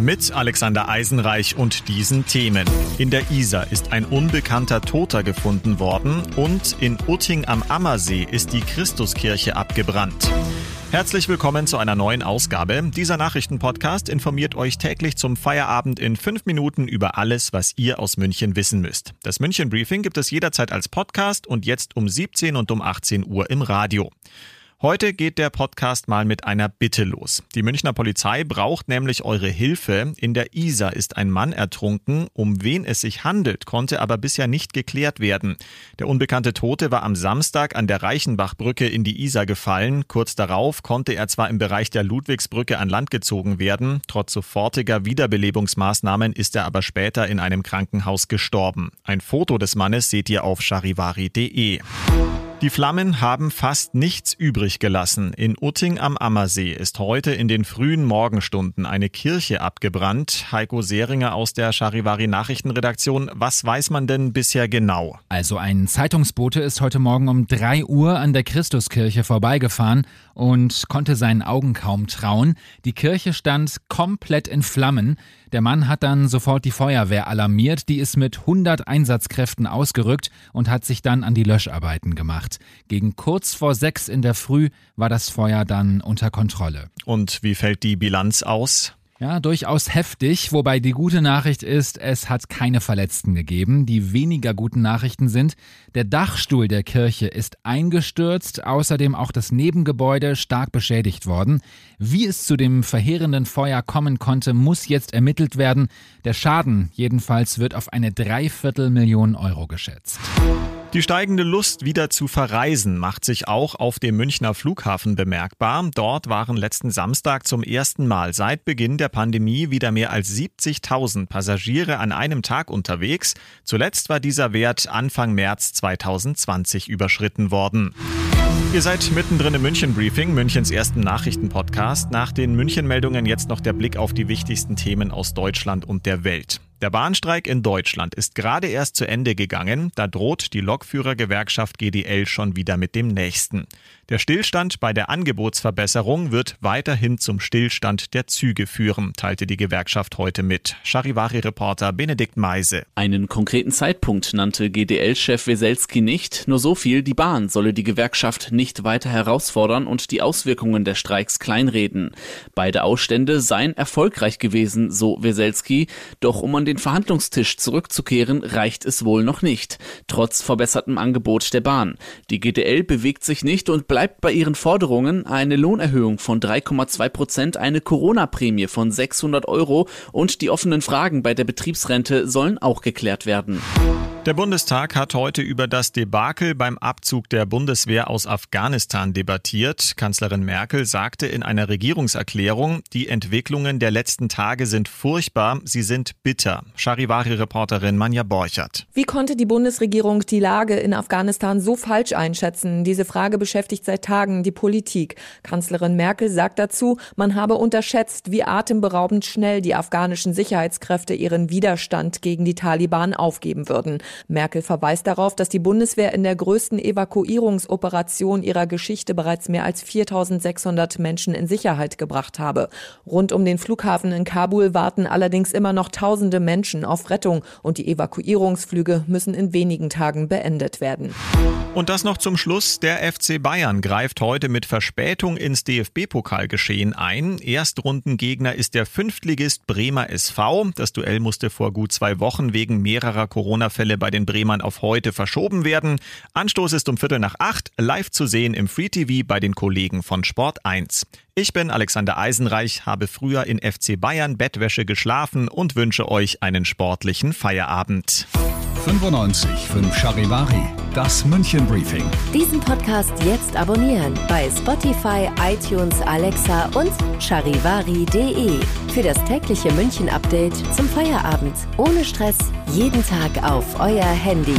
Mit Alexander Eisenreich und diesen Themen. In der Isar ist ein unbekannter Toter gefunden worden und in Utting am Ammersee ist die Christuskirche abgebrannt. Herzlich willkommen zu einer neuen Ausgabe. Dieser Nachrichtenpodcast informiert euch täglich zum Feierabend in fünf Minuten über alles, was ihr aus München wissen müsst. Das München Briefing gibt es jederzeit als Podcast und jetzt um 17 und um 18 Uhr im Radio. Heute geht der Podcast mal mit einer Bitte los. Die Münchner Polizei braucht nämlich eure Hilfe. In der Isar ist ein Mann ertrunken. Um wen es sich handelt, konnte aber bisher nicht geklärt werden. Der unbekannte Tote war am Samstag an der Reichenbachbrücke in die Isar gefallen. Kurz darauf konnte er zwar im Bereich der Ludwigsbrücke an Land gezogen werden. Trotz sofortiger Wiederbelebungsmaßnahmen ist er aber später in einem Krankenhaus gestorben. Ein Foto des Mannes seht ihr auf charivari.de. Die Flammen haben fast nichts übrig gelassen. In Utting am Ammersee ist heute in den frühen Morgenstunden eine Kirche abgebrannt. Heiko Seringer aus der Charivari Nachrichtenredaktion. Was weiß man denn bisher genau? Also ein Zeitungsbote ist heute Morgen um 3 Uhr an der Christuskirche vorbeigefahren und konnte seinen Augen kaum trauen. Die Kirche stand komplett in Flammen. Der Mann hat dann sofort die Feuerwehr alarmiert, die ist mit 100 Einsatzkräften ausgerückt und hat sich dann an die Löscharbeiten gemacht. Gegen kurz vor sechs in der Früh war das Feuer dann unter Kontrolle. Und wie fällt die Bilanz aus? Ja, durchaus heftig, wobei die gute Nachricht ist, es hat keine Verletzten gegeben. Die weniger guten Nachrichten sind, der Dachstuhl der Kirche ist eingestürzt, außerdem auch das Nebengebäude stark beschädigt worden. Wie es zu dem verheerenden Feuer kommen konnte, muss jetzt ermittelt werden. Der Schaden jedenfalls wird auf eine Dreiviertelmillion Euro geschätzt. Die steigende Lust, wieder zu verreisen, macht sich auch auf dem Münchner Flughafen bemerkbar. Dort waren letzten Samstag zum ersten Mal seit Beginn der Pandemie wieder mehr als 70.000 Passagiere an einem Tag unterwegs. Zuletzt war dieser Wert Anfang März 2020 überschritten worden. Ihr seid mittendrin im München Briefing, Münchens ersten Nachrichtenpodcast. Nach den München Meldungen jetzt noch der Blick auf die wichtigsten Themen aus Deutschland und der Welt. Der Bahnstreik in Deutschland ist gerade erst zu Ende gegangen. Da droht die Lokführergewerkschaft GDL schon wieder mit dem nächsten. Der Stillstand bei der Angebotsverbesserung wird weiterhin zum Stillstand der Züge führen, teilte die Gewerkschaft heute mit. Charivari-Reporter Benedikt Meise. Einen konkreten Zeitpunkt nannte GDL-Chef Weselski nicht. Nur so viel, die Bahn solle die Gewerkschaft nicht weiter herausfordern und die Auswirkungen der Streiks kleinreden. Beide Ausstände seien erfolgreich gewesen, so Weselski. Doch um an den Verhandlungstisch zurückzukehren, reicht es wohl noch nicht. Trotz verbessertem Angebot der Bahn. Die GDL bewegt sich nicht und bleibt bei ihren Forderungen eine Lohnerhöhung von 3,2 Prozent, eine Corona-Prämie von 600 Euro und die offenen Fragen bei der Betriebsrente sollen auch geklärt werden. Der Bundestag hat heute über das Debakel beim Abzug der Bundeswehr aus Afghanistan debattiert. Kanzlerin Merkel sagte in einer Regierungserklärung, die Entwicklungen der letzten Tage sind furchtbar, sie sind bitter. Charivari-Reporterin Manja Borchert. Wie konnte die Bundesregierung die Lage in Afghanistan so falsch einschätzen? Diese Frage beschäftigt seit Tagen die Politik. Kanzlerin Merkel sagt dazu, man habe unterschätzt, wie atemberaubend schnell die afghanischen Sicherheitskräfte ihren Widerstand gegen die Taliban aufgeben würden. Merkel verweist darauf, dass die Bundeswehr in der größten Evakuierungsoperation ihrer Geschichte bereits mehr als 4600 Menschen in Sicherheit gebracht habe. Rund um den Flughafen in Kabul warten allerdings immer noch tausende Menschen auf Rettung und die Evakuierungsflüge müssen in wenigen Tagen beendet werden. Und das noch zum Schluss. Der FC Bayern greift heute mit Verspätung ins DFB-Pokalgeschehen ein. Erstrundengegner ist der Fünftligist Bremer SV. Das Duell musste vor gut zwei Wochen wegen mehrerer Corona-Fälle bei den Bremern auf heute verschoben werden. Anstoß ist um Viertel nach acht, live zu sehen im Free TV bei den Kollegen von Sport 1. Ich bin Alexander Eisenreich, habe früher in FC Bayern Bettwäsche geschlafen und wünsche euch einen sportlichen Feierabend. 95 Charivari, das München Briefing. Diesen Podcast jetzt abonnieren bei Spotify, iTunes, Alexa und charivari.de. Für das tägliche München Update zum Feierabend. Ohne Stress, jeden Tag auf euer Handy.